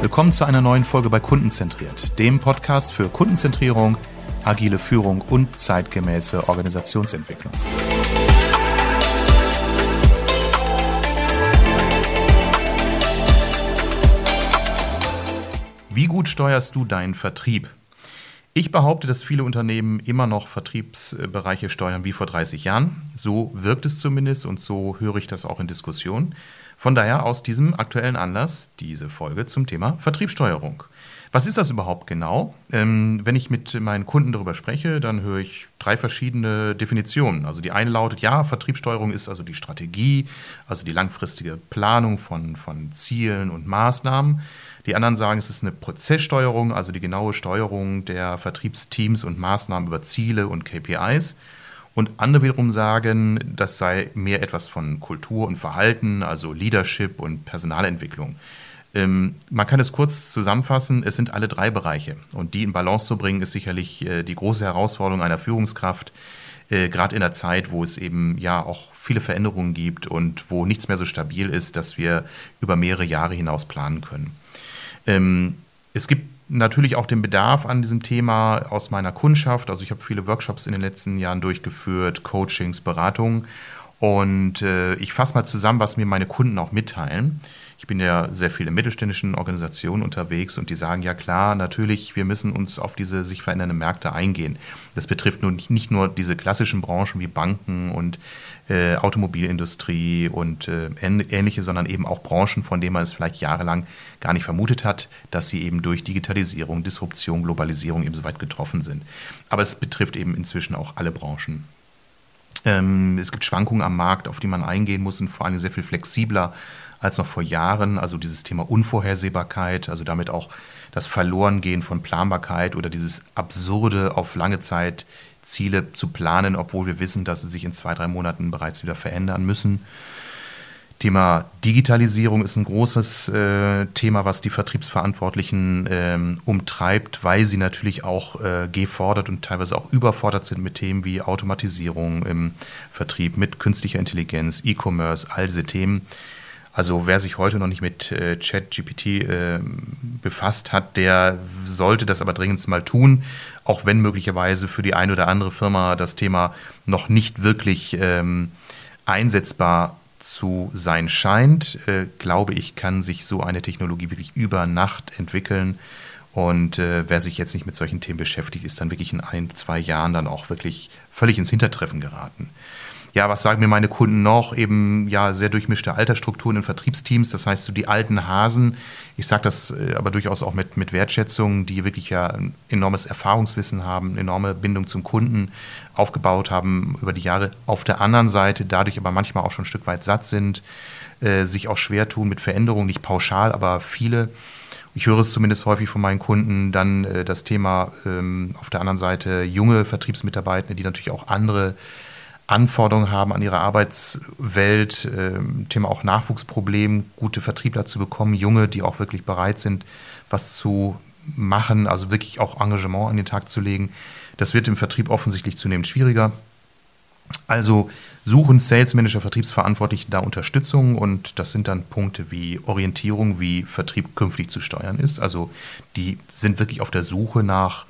Willkommen zu einer neuen Folge bei Kundenzentriert, dem Podcast für Kundenzentrierung, agile Führung und zeitgemäße Organisationsentwicklung. Wie gut steuerst du deinen Vertrieb? Ich behaupte, dass viele Unternehmen immer noch Vertriebsbereiche steuern wie vor 30 Jahren. So wirkt es zumindest und so höre ich das auch in Diskussionen. Von daher aus diesem aktuellen Anlass diese Folge zum Thema Vertriebssteuerung. Was ist das überhaupt genau? Ähm, wenn ich mit meinen Kunden darüber spreche, dann höre ich drei verschiedene Definitionen. Also die eine lautet, ja, Vertriebssteuerung ist also die Strategie, also die langfristige Planung von, von Zielen und Maßnahmen. Die anderen sagen, es ist eine Prozesssteuerung, also die genaue Steuerung der Vertriebsteams und Maßnahmen über Ziele und KPIs. Und andere wiederum sagen, das sei mehr etwas von Kultur und Verhalten, also Leadership und Personalentwicklung. Ähm, man kann es kurz zusammenfassen, es sind alle drei Bereiche. Und die in Balance zu bringen, ist sicherlich äh, die große Herausforderung einer Führungskraft, äh, gerade in der Zeit, wo es eben ja auch viele Veränderungen gibt und wo nichts mehr so stabil ist, dass wir über mehrere Jahre hinaus planen können. Ähm, es gibt natürlich auch den Bedarf an diesem Thema aus meiner Kundschaft. Also ich habe viele Workshops in den letzten Jahren durchgeführt, Coachings, Beratungen. Und äh, ich fasse mal zusammen, was mir meine Kunden auch mitteilen. Ich bin ja sehr viele mittelständischen Organisationen unterwegs und die sagen, ja klar, natürlich, wir müssen uns auf diese sich verändernden Märkte eingehen. Das betrifft nun nicht nur diese klassischen Branchen wie Banken und äh, Automobilindustrie und äh, ähnliche, sondern eben auch Branchen, von denen man es vielleicht jahrelang gar nicht vermutet hat, dass sie eben durch Digitalisierung, Disruption, Globalisierung eben so weit getroffen sind. Aber es betrifft eben inzwischen auch alle Branchen. Ähm, es gibt Schwankungen am Markt, auf die man eingehen muss und vor allem sehr viel flexibler als noch vor Jahren. Also dieses Thema Unvorhersehbarkeit, also damit auch das Verlorengehen von Planbarkeit oder dieses absurde auf lange Zeit Ziele zu planen, obwohl wir wissen, dass sie sich in zwei, drei Monaten bereits wieder verändern müssen. Thema Digitalisierung ist ein großes äh, Thema, was die Vertriebsverantwortlichen ähm, umtreibt, weil sie natürlich auch äh, gefordert und teilweise auch überfordert sind mit Themen wie Automatisierung im Vertrieb, mit künstlicher Intelligenz, E-Commerce, all diese Themen, also wer sich heute noch nicht mit äh, ChatGPT äh, befasst hat, der sollte das aber dringend mal tun, auch wenn möglicherweise für die eine oder andere Firma das Thema noch nicht wirklich ähm, einsetzbar zu sein scheint, äh, glaube ich, kann sich so eine Technologie wirklich über Nacht entwickeln. Und äh, wer sich jetzt nicht mit solchen Themen beschäftigt, ist dann wirklich in ein, zwei Jahren dann auch wirklich völlig ins Hintertreffen geraten ja, was sagen mir meine Kunden noch? Eben ja sehr durchmischte Altersstrukturen in Vertriebsteams. Das heißt, so die alten Hasen, ich sage das äh, aber durchaus auch mit, mit Wertschätzung, die wirklich ja ein enormes Erfahrungswissen haben, eine enorme Bindung zum Kunden aufgebaut haben über die Jahre. Auf der anderen Seite dadurch aber manchmal auch schon ein Stück weit satt sind, äh, sich auch schwer tun mit Veränderungen, nicht pauschal, aber viele. Ich höre es zumindest häufig von meinen Kunden, dann äh, das Thema ähm, auf der anderen Seite junge Vertriebsmitarbeiter, die natürlich auch andere Anforderungen haben an ihre Arbeitswelt, äh, Thema auch Nachwuchsproblem, gute Vertriebler zu bekommen, junge, die auch wirklich bereit sind, was zu machen, also wirklich auch Engagement an den Tag zu legen. Das wird im Vertrieb offensichtlich zunehmend schwieriger. Also suchen Sales Manager, Vertriebsverantwortliche da Unterstützung und das sind dann Punkte wie Orientierung, wie Vertrieb künftig zu steuern ist. Also die sind wirklich auf der Suche nach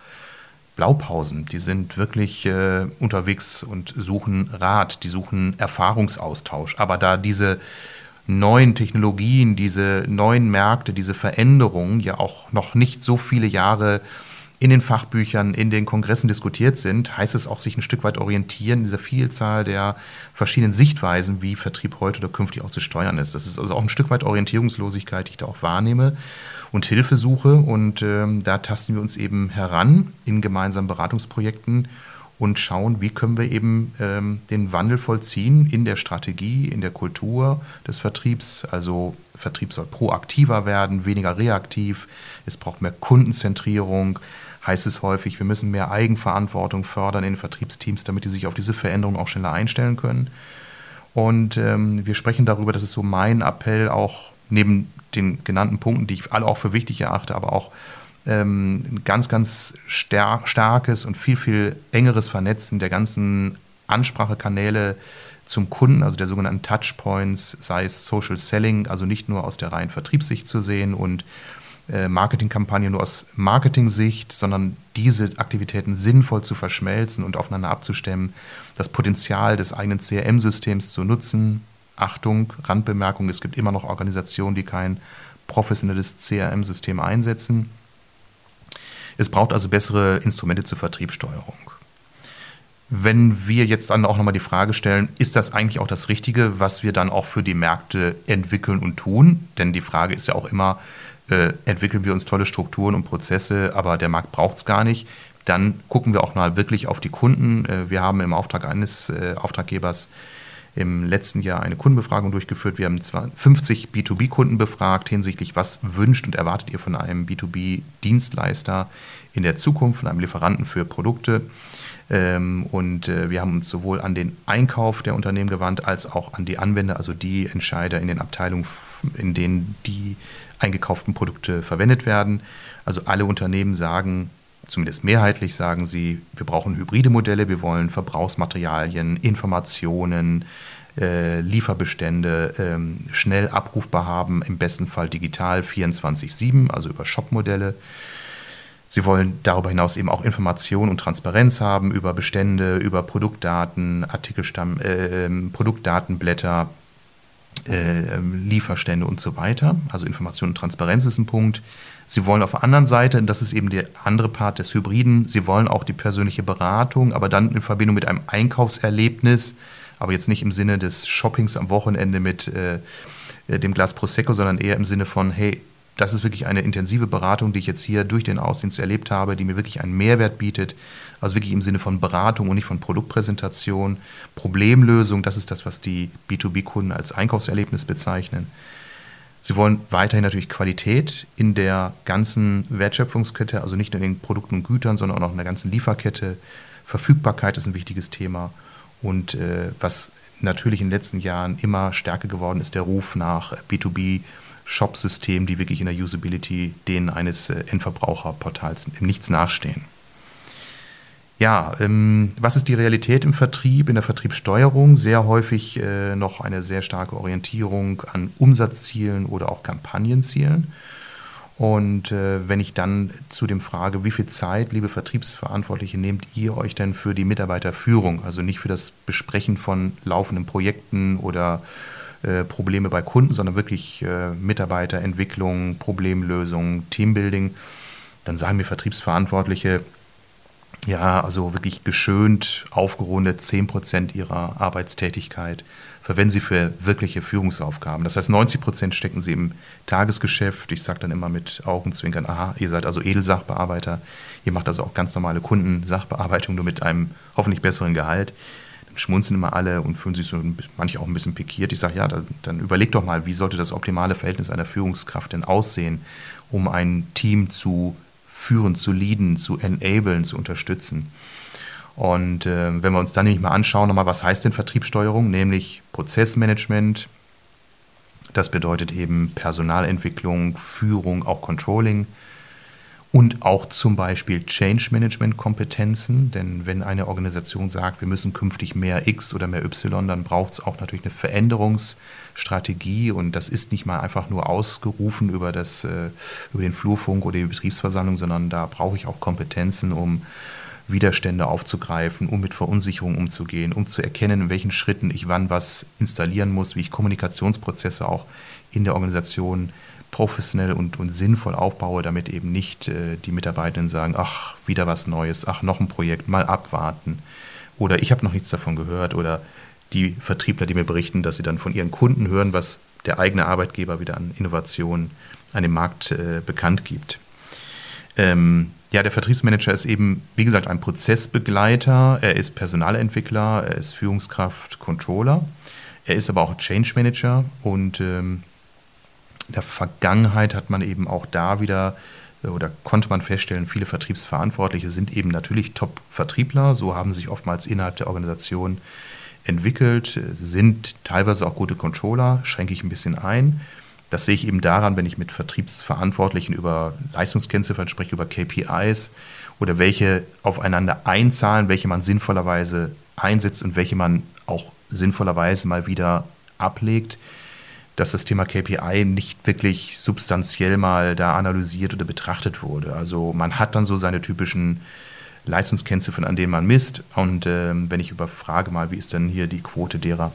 Blaupausen. Die sind wirklich äh, unterwegs und suchen Rat, die suchen Erfahrungsaustausch. Aber da diese neuen Technologien, diese neuen Märkte, diese Veränderungen ja auch noch nicht so viele Jahre in den Fachbüchern, in den Kongressen diskutiert sind, heißt es auch sich ein Stück weit orientieren, dieser Vielzahl der verschiedenen Sichtweisen, wie Vertrieb heute oder künftig auch zu steuern ist. Das ist also auch ein Stück weit Orientierungslosigkeit, die ich da auch wahrnehme und Hilfesuche. Und ähm, da tasten wir uns eben heran in gemeinsamen Beratungsprojekten und schauen, wie können wir eben ähm, den Wandel vollziehen in der Strategie, in der Kultur des Vertriebs. Also Vertrieb soll proaktiver werden, weniger reaktiv. Es braucht mehr Kundenzentrierung. Heißt es häufig, wir müssen mehr Eigenverantwortung fördern in Vertriebsteams, damit die sich auf diese Veränderung auch schneller einstellen können. Und ähm, wir sprechen darüber, das ist so mein Appell auch neben den genannten Punkten, die ich alle auch für wichtig erachte, aber auch ähm, ein ganz, ganz starkes und viel, viel engeres Vernetzen der ganzen Ansprachekanäle zum Kunden, also der sogenannten Touchpoints, sei es Social Selling, also nicht nur aus der reinen Vertriebssicht zu sehen und äh, Marketingkampagne nur aus Marketing-Sicht, sondern diese Aktivitäten sinnvoll zu verschmelzen und aufeinander abzustemmen, das Potenzial des eigenen CRM-Systems zu nutzen. Achtung, Randbemerkung, es gibt immer noch Organisationen, die kein professionelles CRM-System einsetzen. Es braucht also bessere Instrumente zur Vertriebssteuerung. Wenn wir jetzt dann auch nochmal die Frage stellen, ist das eigentlich auch das Richtige, was wir dann auch für die Märkte entwickeln und tun? Denn die Frage ist ja auch immer, äh, entwickeln wir uns tolle Strukturen und Prozesse, aber der Markt braucht es gar nicht. Dann gucken wir auch mal wirklich auf die Kunden. Äh, wir haben im Auftrag eines äh, Auftraggebers im letzten Jahr eine Kundenbefragung durchgeführt. Wir haben 50 B2B-Kunden befragt hinsichtlich, was wünscht und erwartet ihr von einem B2B-Dienstleister in der Zukunft, von einem Lieferanten für Produkte. Ähm, und äh, wir haben uns sowohl an den Einkauf der Unternehmen gewandt, als auch an die Anwender, also die Entscheider in den Abteilungen, in denen die eingekauften Produkte verwendet werden. Also alle Unternehmen sagen, zumindest mehrheitlich sagen sie, wir brauchen hybride Modelle, wir wollen Verbrauchsmaterialien, Informationen, äh, Lieferbestände ähm, schnell abrufbar haben, im besten Fall digital 24-7, also über Shop-Modelle. Sie wollen darüber hinaus eben auch Informationen und Transparenz haben über Bestände, über Produktdaten, Artikelstamm, äh, Produktdatenblätter, äh, Lieferstände und so weiter. Also Information und Transparenz ist ein Punkt. Sie wollen auf der anderen Seite, das ist eben der andere Part des Hybriden, Sie wollen auch die persönliche Beratung, aber dann in Verbindung mit einem Einkaufserlebnis, aber jetzt nicht im Sinne des Shoppings am Wochenende mit äh, dem Glas Prosecco, sondern eher im Sinne von, hey, das ist wirklich eine intensive Beratung, die ich jetzt hier durch den Außendienst erlebt habe, die mir wirklich einen Mehrwert bietet. Also wirklich im Sinne von Beratung und nicht von Produktpräsentation. Problemlösung, das ist das, was die B2B-Kunden als Einkaufserlebnis bezeichnen. Sie wollen weiterhin natürlich Qualität in der ganzen Wertschöpfungskette, also nicht nur in den Produkten und Gütern, sondern auch in der ganzen Lieferkette. Verfügbarkeit ist ein wichtiges Thema. Und äh, was natürlich in den letzten Jahren immer stärker geworden ist, der Ruf nach B2B Shop-Systemen, die wirklich in der Usability denen eines äh, Endverbraucherportals Nichts nachstehen. Ja, ähm, was ist die Realität im Vertrieb, in der Vertriebssteuerung? Sehr häufig äh, noch eine sehr starke Orientierung an Umsatzzielen oder auch Kampagnenzielen. Und äh, wenn ich dann zu dem frage, wie viel Zeit, liebe Vertriebsverantwortliche, nehmt ihr euch denn für die Mitarbeiterführung? Also nicht für das Besprechen von laufenden Projekten oder äh, Probleme bei Kunden, sondern wirklich äh, Mitarbeiterentwicklung, Problemlösung, Teambuilding, dann sagen mir Vertriebsverantwortliche, ja, also wirklich geschönt, aufgerundet 10% ihrer Arbeitstätigkeit verwenden sie für wirkliche Führungsaufgaben. Das heißt, 90% stecken sie im Tagesgeschäft. Ich sage dann immer mit Augenzwinkern, aha, ihr seid also Edelsachbearbeiter, ihr macht also auch ganz normale Kundensachbearbeitung, nur mit einem hoffentlich besseren Gehalt schmunzeln immer alle und fühlen sich so manche auch ein bisschen pikiert. Ich sage, ja, dann, dann überleg doch mal, wie sollte das optimale Verhältnis einer Führungskraft denn aussehen, um ein Team zu führen, zu leaden, zu enablen, zu unterstützen. Und äh, wenn wir uns dann nämlich mal anschauen, nochmal, was heißt denn Vertriebssteuerung, nämlich Prozessmanagement, das bedeutet eben Personalentwicklung, Führung, auch Controlling, und auch zum Beispiel Change Management Kompetenzen, denn wenn eine Organisation sagt, wir müssen künftig mehr X oder mehr Y, dann braucht es auch natürlich eine Veränderungsstrategie. Und das ist nicht mal einfach nur ausgerufen über, das, äh, über den Flurfunk oder die Betriebsversammlung, sondern da brauche ich auch Kompetenzen, um Widerstände aufzugreifen, um mit Verunsicherung umzugehen, um zu erkennen, in welchen Schritten ich wann was installieren muss, wie ich Kommunikationsprozesse auch in der Organisation professionell und, und sinnvoll aufbaue, damit eben nicht äh, die Mitarbeitenden sagen, ach, wieder was Neues, ach, noch ein Projekt, mal abwarten. Oder ich habe noch nichts davon gehört. Oder die Vertriebler, die mir berichten, dass sie dann von ihren Kunden hören, was der eigene Arbeitgeber wieder an Innovationen an dem Markt äh, bekannt gibt. Ähm, ja, der Vertriebsmanager ist eben, wie gesagt, ein Prozessbegleiter. Er ist Personalentwickler, er ist Führungskraft, Controller. Er ist aber auch Change Manager und ähm, in der Vergangenheit hat man eben auch da wieder äh, oder konnte man feststellen, viele Vertriebsverantwortliche sind eben natürlich Top-Vertriebler. So haben sich oftmals innerhalb der Organisation entwickelt, sind teilweise auch gute Controller, schränke ich ein bisschen ein. Das sehe ich eben daran, wenn ich mit Vertriebsverantwortlichen über Leistungskennziffern spreche, über KPIs oder welche aufeinander einzahlen, welche man sinnvollerweise einsetzt und welche man auch sinnvollerweise mal wieder ablegt, dass das Thema KPI nicht wirklich substanziell mal da analysiert oder betrachtet wurde. Also man hat dann so seine typischen Leistungskennziffern, an denen man misst. Und äh, wenn ich überfrage mal, wie ist denn hier die Quote derer,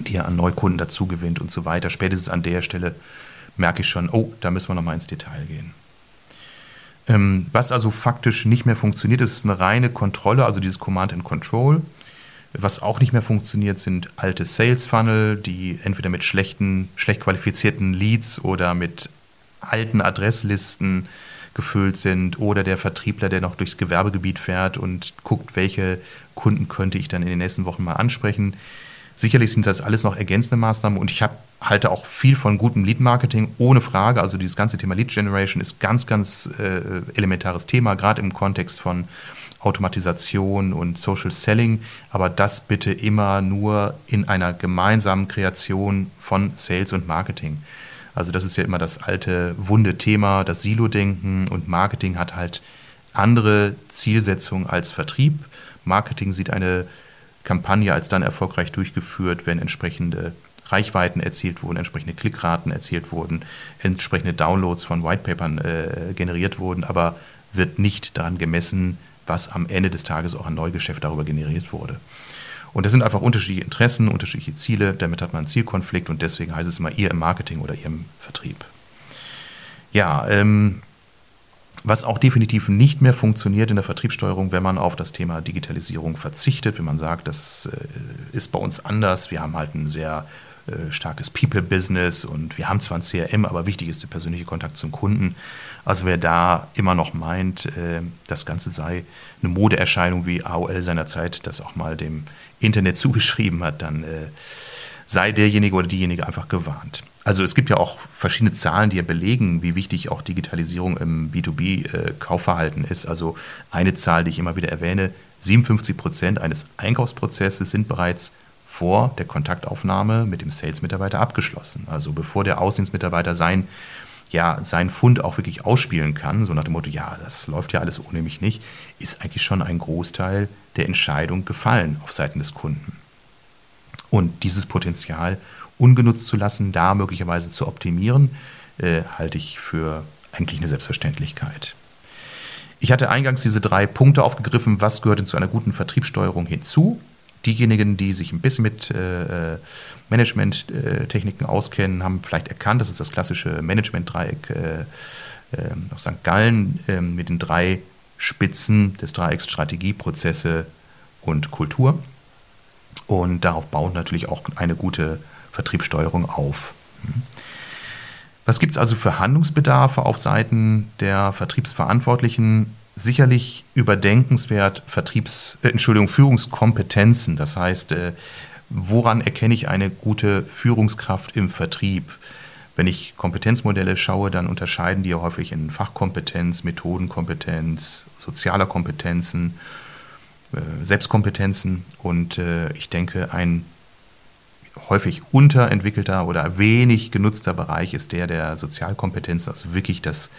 die er an Neukunden dazu gewinnt und so weiter, spätestens an der Stelle merke ich schon, oh, da müssen wir nochmal ins Detail gehen. Ähm, was also faktisch nicht mehr funktioniert, ist eine reine Kontrolle, also dieses Command and Control. Was auch nicht mehr funktioniert, sind alte Sales Funnel, die entweder mit schlechten, schlecht qualifizierten Leads oder mit alten Adresslisten gefüllt sind oder der Vertriebler, der noch durchs Gewerbegebiet fährt und guckt, welche Kunden könnte ich dann in den nächsten Wochen mal ansprechen. Sicherlich sind das alles noch ergänzende Maßnahmen und ich hab, halte auch viel von gutem Lead-Marketing, ohne Frage. Also dieses ganze Thema Lead-Generation ist ganz, ganz äh, elementares Thema, gerade im Kontext von Automatisation und Social Selling, aber das bitte immer nur in einer gemeinsamen Kreation von Sales und Marketing. Also das ist ja immer das alte wunde Thema, das Silo-Denken und Marketing hat halt andere Zielsetzungen als Vertrieb. Marketing sieht eine Kampagne als dann erfolgreich durchgeführt, wenn entsprechende Reichweiten erzielt wurden, entsprechende Klickraten erzielt wurden, entsprechende Downloads von Whitepapern äh, generiert wurden, aber wird nicht daran gemessen, was am Ende des Tages auch an Neugeschäft darüber generiert wurde. Und das sind einfach unterschiedliche Interessen, unterschiedliche Ziele, damit hat man einen Zielkonflikt und deswegen heißt es immer ihr im Marketing oder ihr im Vertrieb. Ja, ähm, was auch definitiv nicht mehr funktioniert in der Vertriebssteuerung, wenn man auf das Thema Digitalisierung verzichtet, wenn man sagt, das äh, ist bei uns anders, wir haben halt ein sehr äh, starkes People-Business und wir haben zwar ein CRM, aber wichtig ist der persönliche Kontakt zum Kunden. Also wer da immer noch meint, äh, das Ganze sei eine Modeerscheinung, wie AOL seinerzeit das auch mal dem Internet zugeschrieben hat, dann sei derjenige oder diejenige einfach gewarnt. Also es gibt ja auch verschiedene Zahlen, die ja belegen, wie wichtig auch Digitalisierung im B2B-Kaufverhalten ist. Also eine Zahl, die ich immer wieder erwähne, 57 Prozent eines Einkaufsprozesses sind bereits vor der Kontaktaufnahme mit dem Sales-Mitarbeiter abgeschlossen. Also bevor der Außendienstmitarbeiter sein, ja, seinen Fund auch wirklich ausspielen kann, so nach dem Motto, ja, das läuft ja alles ohne mich nicht, ist eigentlich schon ein Großteil der Entscheidung gefallen auf Seiten des Kunden. Und dieses Potenzial ungenutzt zu lassen, da möglicherweise zu optimieren, äh, halte ich für eigentlich eine Selbstverständlichkeit. Ich hatte eingangs diese drei Punkte aufgegriffen, was gehört denn zu einer guten Vertriebssteuerung hinzu. Diejenigen, die sich ein bisschen mit äh, Management-Techniken auskennen, haben vielleicht erkannt, das ist das klassische Management-Dreieck äh, äh aus St. Gallen äh, mit den drei Spitzen des Dreiecks Strategie, Prozesse und Kultur. Und darauf baut natürlich auch eine gute Vertriebssteuerung auf. Was gibt es also für Handlungsbedarfe auf Seiten der Vertriebsverantwortlichen? Sicherlich überdenkenswert Vertriebs, äh, Entschuldigung, Führungskompetenzen. Das heißt, äh, woran erkenne ich eine gute Führungskraft im Vertrieb? Wenn ich Kompetenzmodelle schaue, dann unterscheiden die ja häufig in Fachkompetenz, Methodenkompetenz, sozialer Kompetenzen, äh, Selbstkompetenzen. Und äh, ich denke, ein häufig unterentwickelter oder wenig genutzter Bereich ist der der Sozialkompetenz, also wirklich das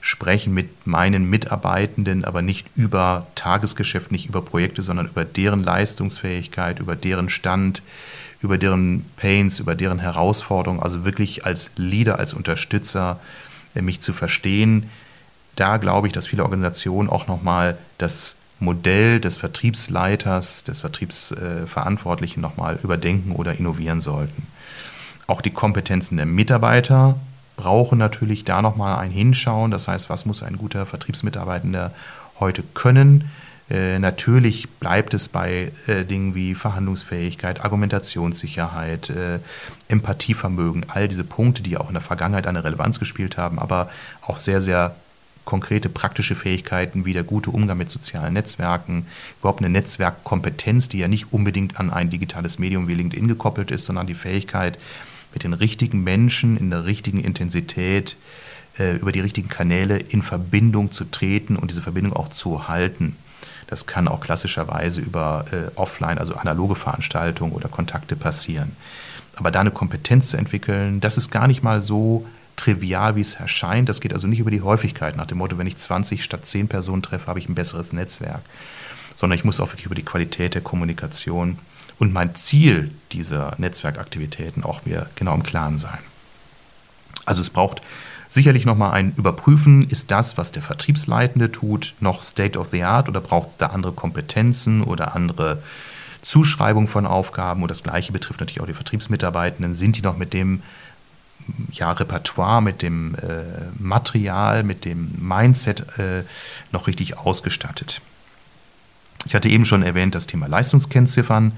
Sprechen mit meinen Mitarbeitenden, aber nicht über Tagesgeschäft, nicht über Projekte, sondern über deren Leistungsfähigkeit, über deren Stand, über deren Pains, über deren Herausforderungen, also wirklich als Leader, als Unterstützer äh, mich zu verstehen. Da glaube ich, dass viele Organisationen auch nochmal das Modell des Vertriebsleiters, des Vertriebsverantwortlichen nochmal überdenken oder innovieren sollten. Auch die Kompetenzen der Mitarbeiter brauchen natürlich da nochmal ein Hinschauen. Das heißt, was muss ein guter Vertriebsmitarbeitender heute können? Äh, natürlich bleibt es bei äh, Dingen wie Verhandlungsfähigkeit, Argumentationssicherheit, äh, Empathievermögen, all diese Punkte, die auch in der Vergangenheit eine Relevanz gespielt haben, aber auch sehr, sehr konkrete praktische Fähigkeiten wie der gute Umgang mit sozialen Netzwerken, überhaupt eine Netzwerkkompetenz, die ja nicht unbedingt an ein digitales Medium wie LinkedIn gekoppelt ist, sondern die Fähigkeit, mit den richtigen Menschen in der richtigen Intensität äh, über die richtigen Kanäle in Verbindung zu treten und diese Verbindung auch zu halten. Das kann auch klassischerweise über äh, Offline, also analoge Veranstaltungen oder Kontakte passieren. Aber da eine Kompetenz zu entwickeln, das ist gar nicht mal so trivial, wie es erscheint. Das geht also nicht über die Häufigkeit nach dem Motto, wenn ich 20 statt 10 Personen treffe, habe ich ein besseres Netzwerk. Sondern ich muss auch wirklich über die Qualität der Kommunikation und mein Ziel dieser Netzwerkaktivitäten auch mir genau im Klaren sein. Also es braucht sicherlich nochmal ein Überprüfen, ist das, was der Vertriebsleitende tut, noch State of the Art oder braucht es da andere Kompetenzen oder andere Zuschreibung von Aufgaben? Und das Gleiche betrifft natürlich auch die Vertriebsmitarbeitenden. Sind die noch mit dem ja, Repertoire, mit dem äh, Material, mit dem Mindset äh, noch richtig ausgestattet? Ich hatte eben schon erwähnt, das Thema Leistungskennziffern.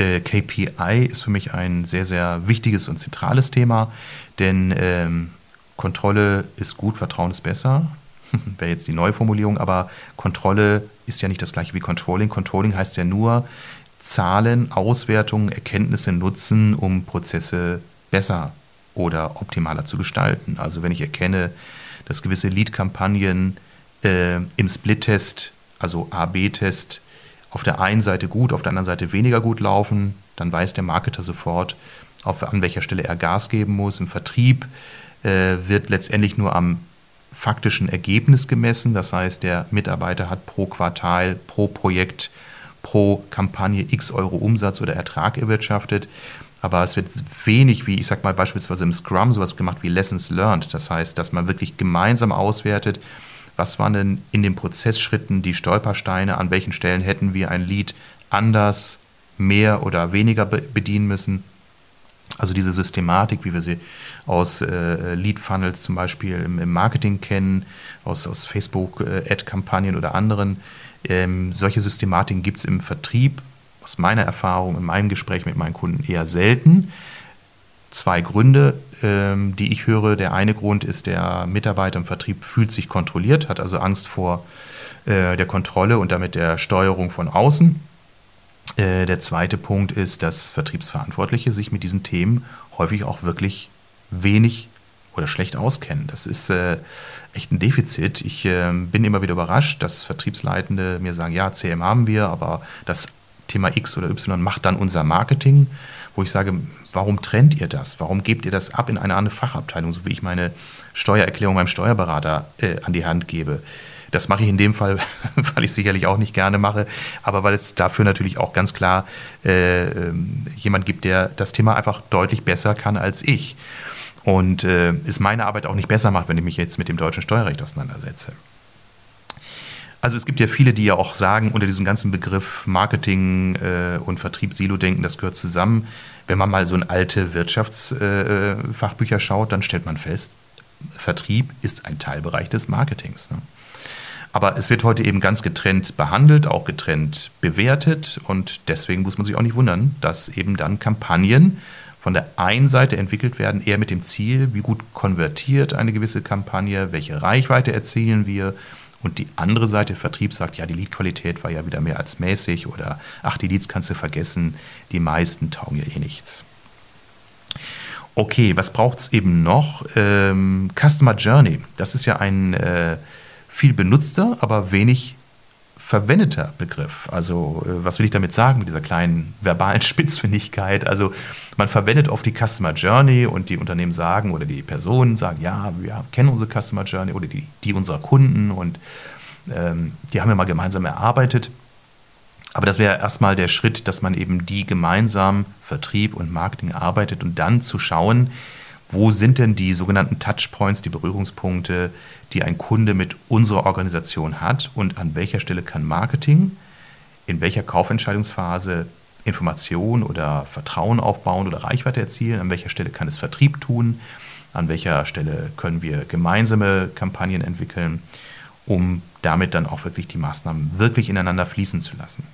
Äh, KPI ist für mich ein sehr, sehr wichtiges und zentrales Thema, denn ähm, Kontrolle ist gut, Vertrauen ist besser. Wäre jetzt die neue Formulierung, aber Kontrolle ist ja nicht das gleiche wie Controlling. Controlling heißt ja nur Zahlen, Auswertungen, Erkenntnisse nutzen, um Prozesse besser oder optimaler zu gestalten. Also wenn ich erkenne, dass gewisse Lead-Kampagnen äh, im Split-Test, also A-B-Test, auf der einen Seite gut, auf der anderen Seite weniger gut laufen, dann weiß der Marketer sofort, auf, an welcher Stelle er Gas geben muss. Im Vertrieb äh, wird letztendlich nur am faktischen Ergebnis gemessen. Das heißt, der Mitarbeiter hat pro Quartal, pro Projekt, pro Kampagne x Euro Umsatz oder Ertrag erwirtschaftet. Aber es wird wenig, wie ich sag mal beispielsweise im Scrum sowas gemacht wie Lessons Learned. Das heißt, dass man wirklich gemeinsam auswertet, was waren denn in den Prozessschritten die Stolpersteine, an welchen Stellen hätten wir ein Lied anders, mehr oder weniger bedienen müssen. Also diese Systematik, wie wir sie aus äh, Lead-Funnels zum Beispiel im, im, Marketing kennen, aus, aus Facebook-Ad-Kampagnen äh, oder anderen, ähm, solche Systematiken gibt es im Vertrieb aus meiner Erfahrung, in meinem Gespräch mit meinen Kunden eher selten. Zwei Gründe, ähm, die ich höre. Der eine Grund ist, der Mitarbeiter im Vertrieb fühlt sich kontrolliert, hat also Angst vor äh, der Kontrolle und damit der Steuerung von außen. Äh, der zweite Punkt ist, dass Vertriebsverantwortliche sich mit diesen Themen häufig auch wirklich wenig oder schlecht auskennen. Das ist äh, echt ein Defizit. Ich äh, bin immer wieder überrascht, dass Vertriebsleitende mir sagen, ja, CM haben wir, aber das Thema X oder Y macht dann unser Marketing, wo ich sage, warum trennt ihr das? Warum gebt ihr das ab in eine andere Fachabteilung, so wie ich meine Steuererklärung meinem Steuerberater äh, an die Hand gebe? Das mache ich in dem Fall, weil ich es sicherlich auch nicht gerne mache, aber weil es dafür natürlich auch ganz klar äh, ähm, jemand gibt, der das Thema einfach deutlich besser kann als ich. Und äh, es meine Arbeit auch nicht besser macht, wenn ich mich jetzt mit dem deutschen Steuerrecht auseinandersetze. Also es gibt ja viele, die ja auch sagen, unter diesem ganzen Begriff Marketing äh, und Vertrieb Silo-Denken, das gehört zusammen. Wenn man mal so in alte Wirtschaftsfachbücher äh, schaut, dann stellt man fest, Vertrieb ist ein Teilbereich des Marketings. Ne? Aber es wird heute eben ganz getrennt behandelt, auch getrennt bewertet und deswegen muss man sich auch nicht wundern, dass eben dann Kampagnen von der einen Seite entwickelt werden, eher mit dem Ziel, wie gut konvertiert eine gewisse Kampagne, welche Reichweite erzielen wir und die andere Seite, Vertrieb, sagt, ja, die Leadqualität war ja wieder mehr als mäßig oder ach, die Leads kannst du vergessen, die meisten taugen ja eh nichts. Okay, was braucht es eben noch? Ähm, Customer Journey, das ist ja ein äh, viel benutzter, aber wenig verwendeter Begriff. Also, äh, was will ich damit sagen mit dieser kleinen verbalen Spitzfindigkeit? Also, man verwendet oft die Customer Journey und die Unternehmen sagen oder die Personen sagen, ja, wir kennen unsere Customer Journey oder die, die unserer Kunden und ähm, die haben wir mal gemeinsam erarbeitet. Aber das wäre erstmal der Schritt, dass man eben die gemeinsam Vertrieb und Marketing arbeitet und dann zu schauen, wo sind denn die sogenannten Touchpoints, die Berührungspunkte, die ein Kunde mit unserer Organisation hat? Und an welcher Stelle kann Marketing in welcher Kaufentscheidungsphase Information oder Vertrauen aufbauen oder Reichweite erzielen, an welcher Stelle kann es Vertrieb tun, an welcher Stelle können wir gemeinsame Kampagnen entwickeln, um damit dann auch wirklich die Maßnahmen wirklich ineinander fließen zu lassen.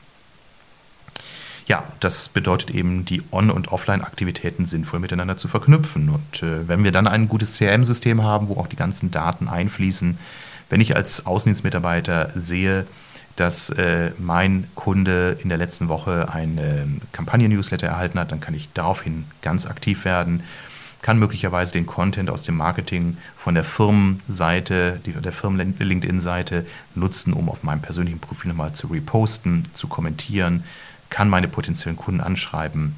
Ja, das bedeutet eben, die On- und Offline-Aktivitäten sinnvoll miteinander zu verknüpfen. Und äh, wenn wir dann ein gutes CRM-System haben, wo auch die ganzen Daten einfließen, wenn ich als Außendienstmitarbeiter sehe, dass äh, mein Kunde in der letzten Woche ein äh, Kampagnen-Newsletter erhalten hat, dann kann ich daraufhin ganz aktiv werden, kann möglicherweise den Content aus dem Marketing von der Firmenseite, der Firmen-LinkedIn-Seite nutzen, um auf meinem persönlichen Profil nochmal zu reposten, zu kommentieren, kann meine potenziellen Kunden anschreiben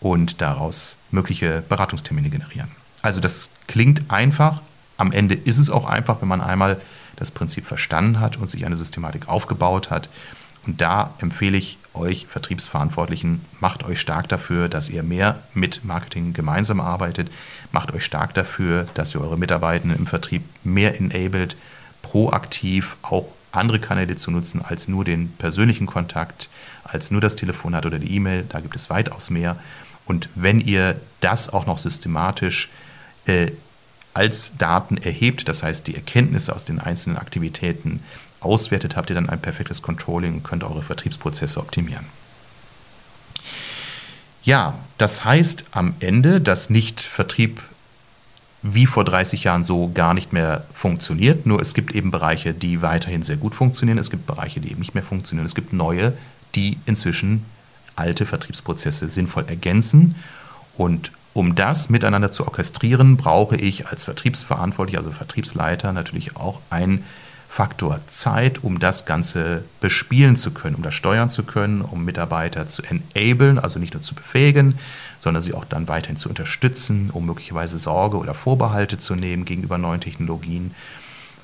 und daraus mögliche Beratungstermine generieren. Also das klingt einfach. Am Ende ist es auch einfach, wenn man einmal das Prinzip verstanden hat und sich eine Systematik aufgebaut hat. Und da empfehle ich euch Vertriebsverantwortlichen, macht euch stark dafür, dass ihr mehr mit Marketing gemeinsam arbeitet. Macht euch stark dafür, dass ihr eure Mitarbeitenden im Vertrieb mehr enabled, proaktiv auch andere Kanäle zu nutzen als nur den persönlichen Kontakt, als nur das Telefonat oder die E-Mail. Da gibt es weitaus mehr. Und wenn ihr das auch noch systematisch äh, als Daten erhebt, das heißt die Erkenntnisse aus den einzelnen Aktivitäten auswertet, habt ihr dann ein perfektes Controlling und könnt eure Vertriebsprozesse optimieren. Ja, das heißt am Ende, dass nicht Vertrieb wie vor 30 Jahren so gar nicht mehr funktioniert. Nur es gibt eben Bereiche, die weiterhin sehr gut funktionieren. Es gibt Bereiche, die eben nicht mehr funktionieren. Es gibt neue, die inzwischen alte Vertriebsprozesse sinnvoll ergänzen. Und um das miteinander zu orchestrieren, brauche ich als Vertriebsverantwortlicher, also Vertriebsleiter, natürlich auch ein Faktor Zeit, um das Ganze bespielen zu können, um das steuern zu können, um Mitarbeiter zu enablen, also nicht nur zu befähigen, sondern sie auch dann weiterhin zu unterstützen, um möglicherweise Sorge oder Vorbehalte zu nehmen gegenüber neuen Technologien.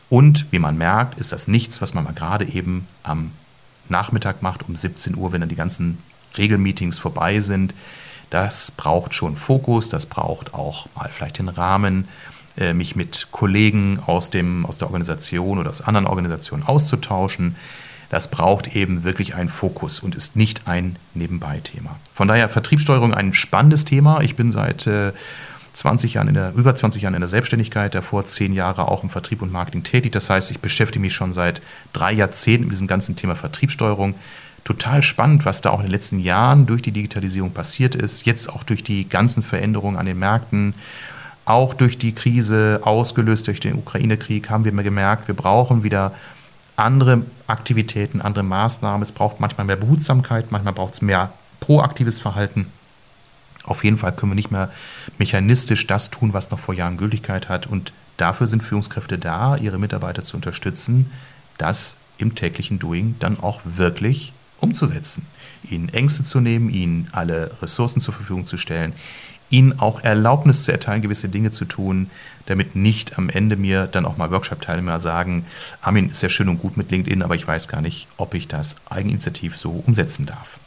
Und wie man merkt, ist das nichts, was man mal gerade eben am Nachmittag macht, um 17 Uhr, wenn dann die ganzen Regelmeetings vorbei sind. Das braucht schon Fokus, das braucht auch mal vielleicht den Rahmen äh, mich mit Kollegen aus, dem, aus der Organisation oder aus anderen Organisationen auszutauschen. Das braucht eben wirklich einen Fokus und ist nicht ein Nebenbei-Thema. Von daher Vertriebssteuerung ein spannendes Thema. Ich bin seit äh, 20 Jahren in der, über 20 Jahren in der Selbstständigkeit, davor zehn Jahre auch im Vertrieb und Marketing tätig. Das heißt, ich beschäftige mich schon seit drei Jahrzehnten mit diesem ganzen Thema Vertriebssteuerung. Total spannend, was da auch in den letzten Jahren durch die Digitalisierung passiert ist, jetzt auch durch die ganzen Veränderungen an den Märkten auch durch die Krise, ausgelöst durch den Ukraine-Krieg, haben wir gemerkt, wir brauchen wieder andere Aktivitäten, andere Maßnahmen. Es braucht manchmal mehr Behutsamkeit, manchmal braucht es mehr proaktives Verhalten. Auf jeden Fall können wir nicht mehr mechanistisch das tun, was noch vor Jahren Gültigkeit hat. Und dafür sind Führungskräfte da, ihre Mitarbeiter zu unterstützen, das im täglichen Doing dann auch wirklich umzusetzen. Ihnen Ängste zu nehmen, ihnen alle Ressourcen zur Verfügung zu stellen, ihnen auch Erlaubnis zu erteilen, gewisse Dinge zu tun, damit nicht am Ende mir dann auch mal Workshop-Teilnehmer sagen, Armin, ist ja schön und gut mit LinkedIn, aber ich weiß gar nicht, ob ich das eigeninitiativ so umsetzen darf.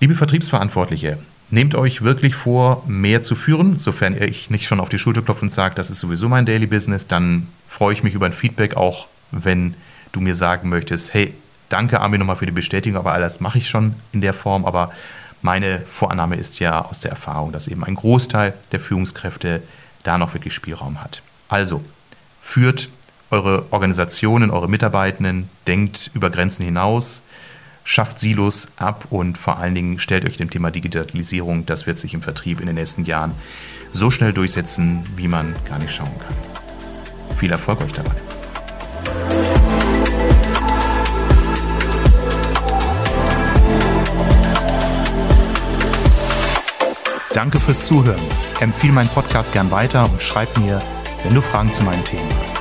Liebe Vertriebsverantwortliche, nehmt euch wirklich vor, mehr zu führen. Sofern ich nicht schon auf die Schulter klopfe und sage, das ist sowieso mein Daily Business, dann freue ich mich über ein Feedback, auch wenn du mir sagen möchtest, hey, danke Armin nochmal für die Bestätigung, aber all das mache ich schon in der Form, aber meine Vorannahme ist ja aus der Erfahrung, dass eben ein Großteil der Führungskräfte da noch wirklich Spielraum hat. Also führt eure Organisationen, eure Mitarbeitenden, denkt über Grenzen hinaus, schafft Silos ab und vor allen Dingen stellt euch dem Thema Digitalisierung, das wird sich im Vertrieb in den nächsten Jahren so schnell durchsetzen, wie man gar nicht schauen kann. Viel Erfolg euch dabei. Danke fürs Zuhören. Empfehle meinen Podcast gern weiter und schreib mir, wenn du Fragen zu meinen Themen hast.